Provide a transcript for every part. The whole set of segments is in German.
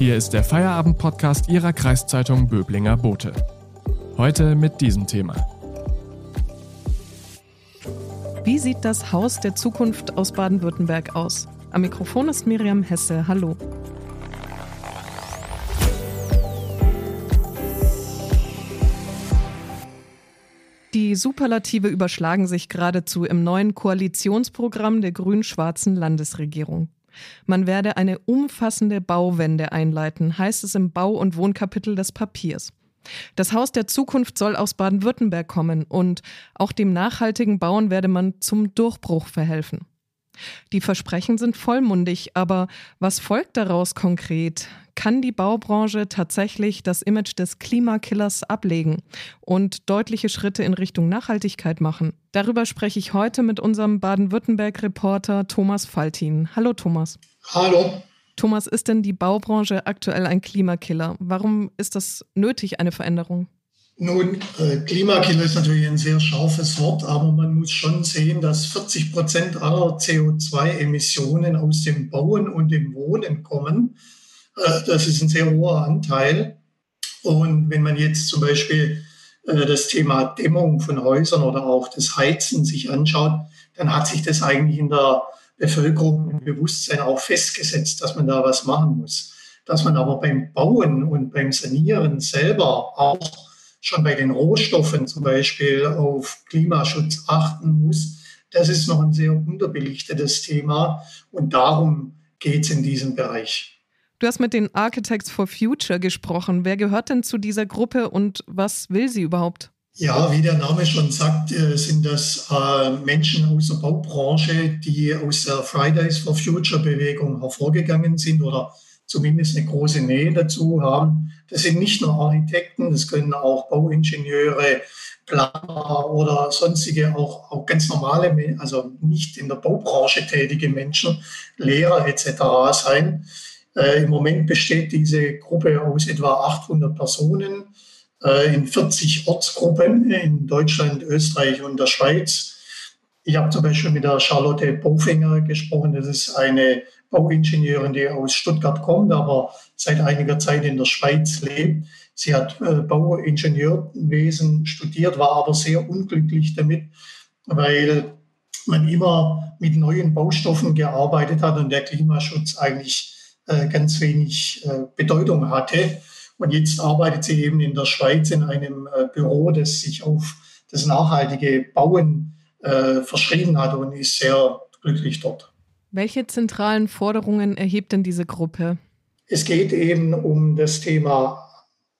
Hier ist der Feierabend-Podcast Ihrer Kreiszeitung Böblinger Bote. Heute mit diesem Thema. Wie sieht das Haus der Zukunft aus Baden-Württemberg aus? Am Mikrofon ist Miriam Hesse. Hallo. Die Superlative überschlagen sich geradezu im neuen Koalitionsprogramm der grün-schwarzen Landesregierung. Man werde eine umfassende Bauwende einleiten, heißt es im Bau- und Wohnkapitel des Papiers. Das Haus der Zukunft soll aus Baden-Württemberg kommen und auch dem nachhaltigen Bauen werde man zum Durchbruch verhelfen. Die Versprechen sind vollmundig, aber was folgt daraus konkret? Kann die Baubranche tatsächlich das Image des Klimakillers ablegen und deutliche Schritte in Richtung Nachhaltigkeit machen? Darüber spreche ich heute mit unserem Baden-Württemberg-Reporter Thomas Faltin. Hallo Thomas. Hallo. Thomas, ist denn die Baubranche aktuell ein Klimakiller? Warum ist das nötig, eine Veränderung? Nun, äh, Klimakiller ist natürlich ein sehr scharfes Wort, aber man muss schon sehen, dass 40 Prozent aller CO2-Emissionen aus dem Bauen und dem Wohnen kommen. Äh, das ist ein sehr hoher Anteil. Und wenn man jetzt zum Beispiel äh, das Thema Dämmung von Häusern oder auch das Heizen sich anschaut, dann hat sich das eigentlich in der Bevölkerung im Bewusstsein auch festgesetzt, dass man da was machen muss. Dass man aber beim Bauen und beim Sanieren selber auch schon bei den Rohstoffen zum Beispiel auf Klimaschutz achten muss, das ist noch ein sehr unterbelichtetes Thema und darum geht es in diesem Bereich. Du hast mit den Architects for Future gesprochen. Wer gehört denn zu dieser Gruppe und was will sie überhaupt? Ja, wie der Name schon sagt, äh, sind das äh, Menschen aus der Baubranche, die aus der Fridays for Future Bewegung hervorgegangen sind oder zumindest eine große Nähe dazu haben. Das sind nicht nur Architekten, das können auch Bauingenieure, Planer oder sonstige, auch, auch ganz normale, also nicht in der Baubranche tätige Menschen, Lehrer etc. sein. Äh, Im Moment besteht diese Gruppe aus etwa 800 Personen äh, in 40 Ortsgruppen in Deutschland, Österreich und der Schweiz. Ich habe zum Beispiel mit der Charlotte Bofinger gesprochen. Das ist eine Bauingenieurin, die aus Stuttgart kommt, aber seit einiger Zeit in der Schweiz lebt. Sie hat äh, Bauingenieurwesen studiert, war aber sehr unglücklich damit, weil man immer mit neuen Baustoffen gearbeitet hat und der Klimaschutz eigentlich äh, ganz wenig äh, Bedeutung hatte. Und jetzt arbeitet sie eben in der Schweiz in einem Büro, das sich auf das nachhaltige Bauen verschrieben hat und ist sehr glücklich dort. Welche zentralen Forderungen erhebt denn diese Gruppe? Es geht eben um das Thema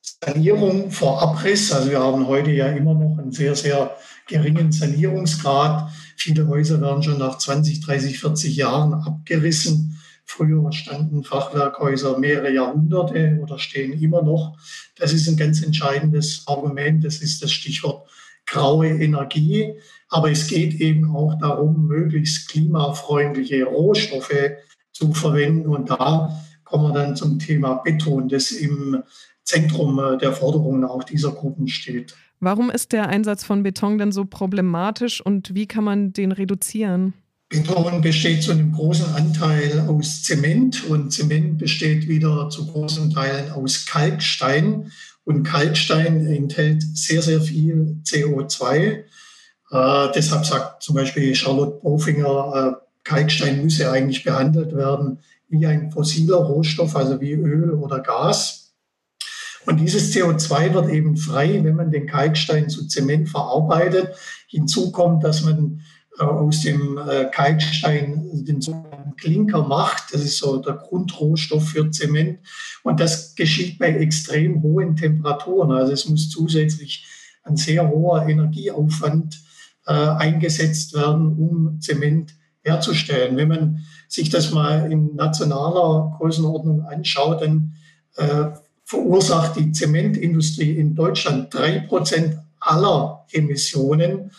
Sanierung vor Abriss. Also wir haben heute ja immer noch einen sehr, sehr geringen Sanierungsgrad. Viele Häuser werden schon nach 20, 30, 40 Jahren abgerissen. Früher standen Fachwerkhäuser mehrere Jahrhunderte oder stehen immer noch. Das ist ein ganz entscheidendes Argument. Das ist das Stichwort graue Energie. Aber es geht eben auch darum, möglichst klimafreundliche Rohstoffe zu verwenden. Und da kommen wir dann zum Thema Beton, das im Zentrum der Forderungen auch dieser Gruppen steht. Warum ist der Einsatz von Beton denn so problematisch und wie kann man den reduzieren? Beton besteht zu einem großen Anteil aus Zement und Zement besteht wieder zu großen Teilen aus Kalkstein. Und Kalkstein enthält sehr, sehr viel CO2. Äh, deshalb sagt zum Beispiel Charlotte Bofinger, äh, Kalkstein müsse eigentlich behandelt werden wie ein fossiler Rohstoff, also wie Öl oder Gas. Und dieses CO2 wird eben frei, wenn man den Kalkstein zu Zement verarbeitet. Hinzu kommt, dass man aus dem äh, Kalkstein den sogenannten Klinker macht. Das ist so der Grundrohstoff für Zement. Und das geschieht bei extrem hohen Temperaturen. Also es muss zusätzlich ein sehr hoher Energieaufwand äh, eingesetzt werden, um Zement herzustellen. Wenn man sich das mal in nationaler Größenordnung anschaut, dann äh, verursacht die Zementindustrie in Deutschland drei Prozent aller Emissionen.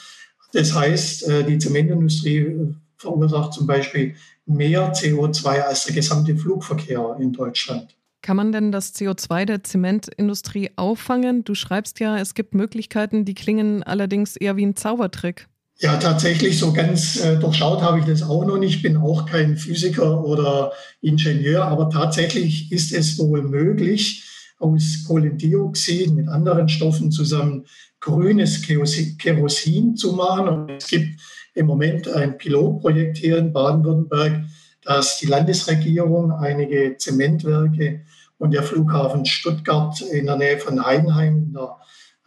Das heißt, äh, die Zementindustrie verursacht zum Beispiel mehr CO2 als der gesamte Flugverkehr in Deutschland. Kann man denn das CO2 der Zementindustrie auffangen? Du schreibst ja, es gibt Möglichkeiten, die klingen allerdings eher wie ein Zaubertrick. Ja, tatsächlich, so ganz äh, durchschaut habe ich das auch noch nicht. bin auch kein Physiker oder Ingenieur, aber tatsächlich ist es wohl möglich, aus Kohlendioxid mit anderen Stoffen zusammen grünes Kerosin zu machen. Und es gibt im Moment ein Pilotprojekt hier in Baden-Württemberg, dass die Landesregierung einige Zementwerke und der Flughafen Stuttgart in der Nähe von Heidenheim der,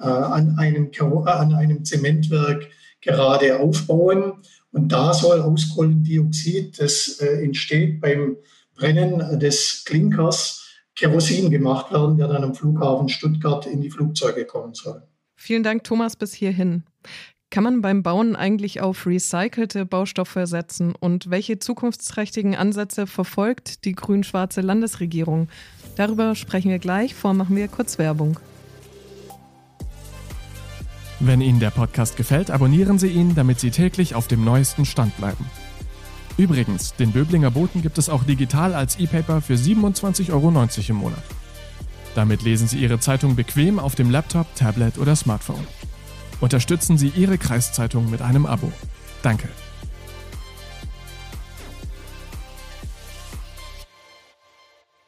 äh, an, einem, an einem Zementwerk gerade aufbauen. Und da soll aus Kohlendioxid, das äh, entsteht beim Brennen des Klinkers, Kerosin gemacht werden, der dann am Flughafen Stuttgart in die Flugzeuge kommen soll. Vielen Dank, Thomas, bis hierhin. Kann man beim Bauen eigentlich auf recycelte Baustoffe setzen? Und welche zukunftsträchtigen Ansätze verfolgt die grün-schwarze Landesregierung? Darüber sprechen wir gleich. Vor machen wir kurz Werbung. Wenn Ihnen der Podcast gefällt, abonnieren Sie ihn, damit Sie täglich auf dem neuesten Stand bleiben. Übrigens, den Böblinger Boten gibt es auch digital als E-Paper für 27,90 Euro im Monat. Damit lesen Sie Ihre Zeitung bequem auf dem Laptop, Tablet oder Smartphone. Unterstützen Sie Ihre Kreiszeitung mit einem Abo. Danke.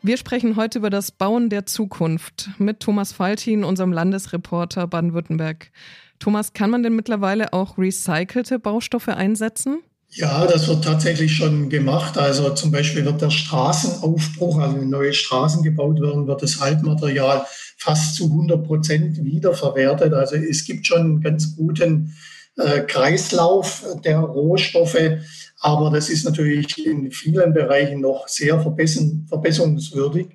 Wir sprechen heute über das Bauen der Zukunft mit Thomas Faltin, unserem Landesreporter Baden-Württemberg. Thomas, kann man denn mittlerweile auch recycelte Baustoffe einsetzen? Ja, das wird tatsächlich schon gemacht. Also zum Beispiel wird der Straßenaufbruch, also wenn neue Straßen gebaut werden, wird das Altmaterial fast zu 100 Prozent wiederverwertet. Also es gibt schon einen ganz guten äh, Kreislauf der Rohstoffe. Aber das ist natürlich in vielen Bereichen noch sehr verbesserungswürdig.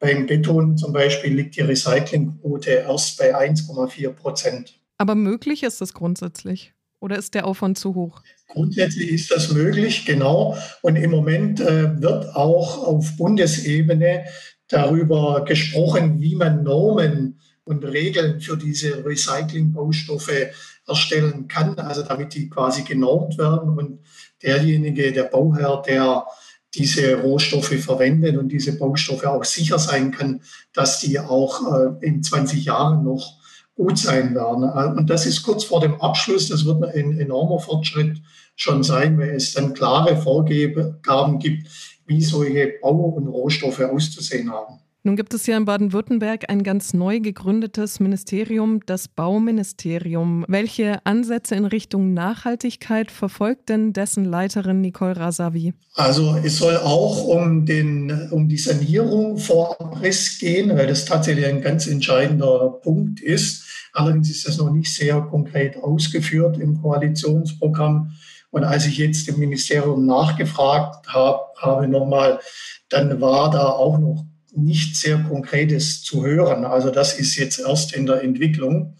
Beim Beton zum Beispiel liegt die Recyclingquote erst bei 1,4 Prozent. Aber möglich ist das grundsätzlich? Oder ist der Aufwand zu hoch? Grundsätzlich ist das möglich, genau. Und im Moment äh, wird auch auf Bundesebene darüber gesprochen, wie man Normen und Regeln für diese Recyclingbaustoffe erstellen kann, also damit die quasi genormt werden und derjenige, der Bauherr, der diese Rohstoffe verwendet und diese Baustoffe auch sicher sein kann, dass die auch äh, in 20 Jahren noch gut sein werden. Äh, und das ist kurz vor dem Abschluss. Das wird ein enormer Fortschritt schon sein, weil es dann klare Vorgaben gibt, wie solche Bau- und Rohstoffe auszusehen haben. Nun gibt es ja in Baden-Württemberg ein ganz neu gegründetes Ministerium, das Bauministerium. Welche Ansätze in Richtung Nachhaltigkeit verfolgt denn dessen Leiterin Nicole Rasavi? Also es soll auch um, den, um die Sanierung vor Abriss gehen, weil das tatsächlich ein ganz entscheidender Punkt ist. Allerdings ist das noch nicht sehr konkret ausgeführt im Koalitionsprogramm. Und als ich jetzt im Ministerium nachgefragt habe, habe nochmal, dann war da auch noch nicht sehr Konkretes zu hören. Also das ist jetzt erst in der Entwicklung.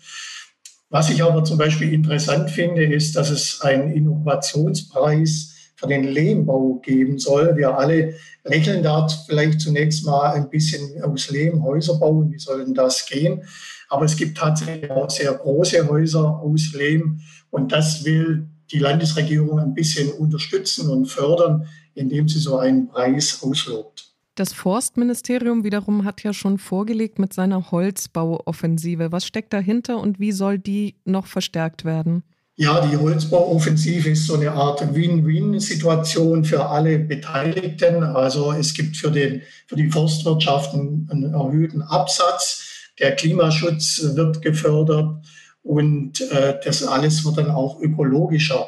Was ich aber zum Beispiel interessant finde, ist, dass es einen Innovationspreis für den Lehmbau geben soll. Wir alle lächeln da vielleicht zunächst mal ein bisschen aus Lehm Häuser bauen. Wie soll denn das gehen? Aber es gibt tatsächlich auch sehr große Häuser aus Lehm. Und das will die Landesregierung ein bisschen unterstützen und fördern, indem sie so einen Preis auslobt. Das Forstministerium wiederum hat ja schon vorgelegt mit seiner Holzbauoffensive. Was steckt dahinter und wie soll die noch verstärkt werden? Ja, die Holzbauoffensive ist so eine Art Win-Win-Situation für alle Beteiligten. Also es gibt für, den, für die Forstwirtschaft einen, erhöhten Absatz. Der Klimaschutz wird gefördert und äh, das alles wird dann auch ökologischer.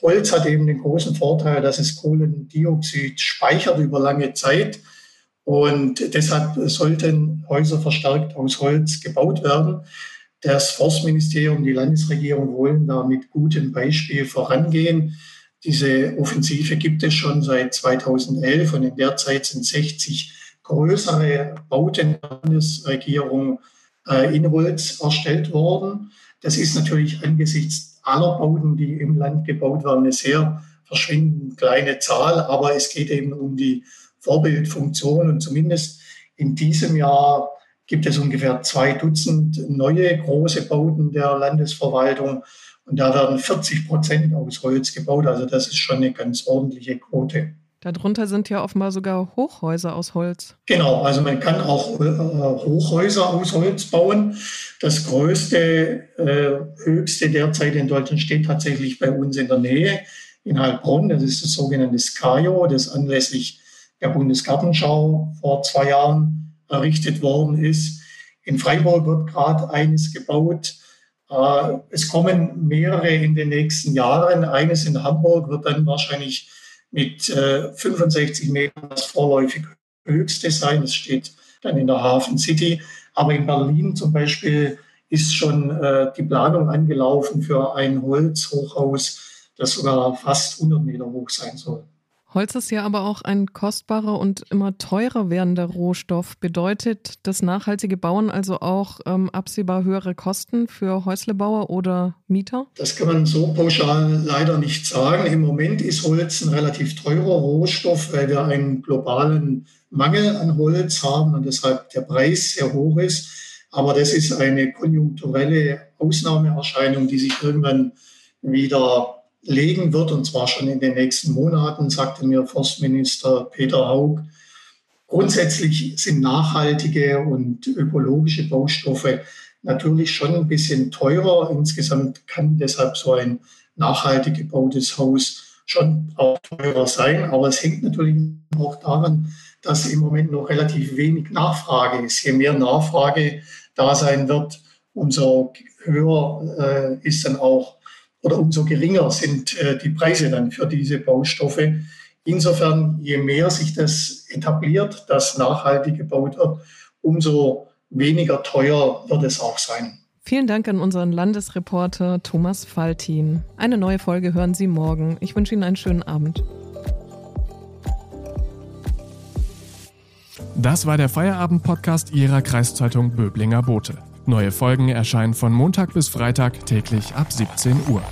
Holz hat eben den großen Vorteil, dass es Kohlendioxid speichert über lange Zeit und deshalb sollten Häuser verstärkt aus Holz gebaut werden. Das Forstministerium, die Landesregierung wollen da mit gutem Beispiel vorangehen. Diese Offensive gibt es schon seit 2011 und in der Zeit sind 60 größere Bauten der Landesregierung äh, in Holz erstellt worden. Das ist natürlich angesichts aller Bauten, die im Land gebaut werden, eine sehr verschwindend kleine Zahl, aber es geht eben um die Vorbildfunktion. Und zumindest in diesem Jahr gibt es ungefähr zwei Dutzend neue große Bauten der Landesverwaltung. Und da werden 40 Prozent aus Holz gebaut. Also das ist schon eine ganz ordentliche Quote. Darunter sind ja offenbar sogar Hochhäuser aus Holz. Genau, also man kann auch äh, Hochhäuser aus Holz bauen. Das größte, äh, höchste derzeit in Deutschland steht tatsächlich bei uns in der Nähe in Heilbronn. Das ist das sogenannte Skajo, das anlässlich der Bundesgartenschau vor zwei Jahren errichtet worden ist. In Freiburg wird gerade eines gebaut. Äh, es kommen mehrere in den nächsten Jahren. Eines in Hamburg wird dann wahrscheinlich mit 65 äh, Metern das vorläufig höchste sein. Das steht dann in der Hafen City. Aber in Berlin zum Beispiel ist schon äh, die Planung angelaufen für ein Holzhochhaus, das sogar fast 100 Meter hoch sein soll. Holz ist ja aber auch ein kostbarer und immer teurer werdender Rohstoff. Bedeutet das nachhaltige Bauen also auch ähm, absehbar höhere Kosten für Häuslebauer oder Mieter? Das kann man so pauschal leider nicht sagen. Im Moment ist Holz ein relativ teurer Rohstoff, weil wir einen globalen Mangel an Holz haben und deshalb der Preis sehr hoch ist. Aber das ist eine konjunkturelle Ausnahmeerscheinung, die sich irgendwann wieder legen wird, und zwar schon in den nächsten Monaten, sagte mir Forstminister Peter Haug. Grundsätzlich sind nachhaltige und ökologische Baustoffe natürlich schon ein bisschen teurer. Insgesamt kann deshalb so ein nachhaltig gebautes Haus schon auch teurer sein. Aber es hängt natürlich auch daran, dass im Moment noch relativ wenig Nachfrage ist. Je mehr Nachfrage da sein wird, umso höher äh, ist dann auch oder umso geringer sind äh, die Preise dann für diese Baustoffe. Insofern, je mehr sich das etabliert, dass nachhaltig gebaut wird, umso weniger teuer wird es auch sein. Vielen Dank an unseren Landesreporter Thomas Faltin. Eine neue Folge hören Sie morgen. Ich wünsche Ihnen einen schönen Abend. Das war der Feierabend-Podcast Ihrer Kreiszeitung Böblinger Bote. Neue Folgen erscheinen von Montag bis Freitag täglich ab 17 Uhr.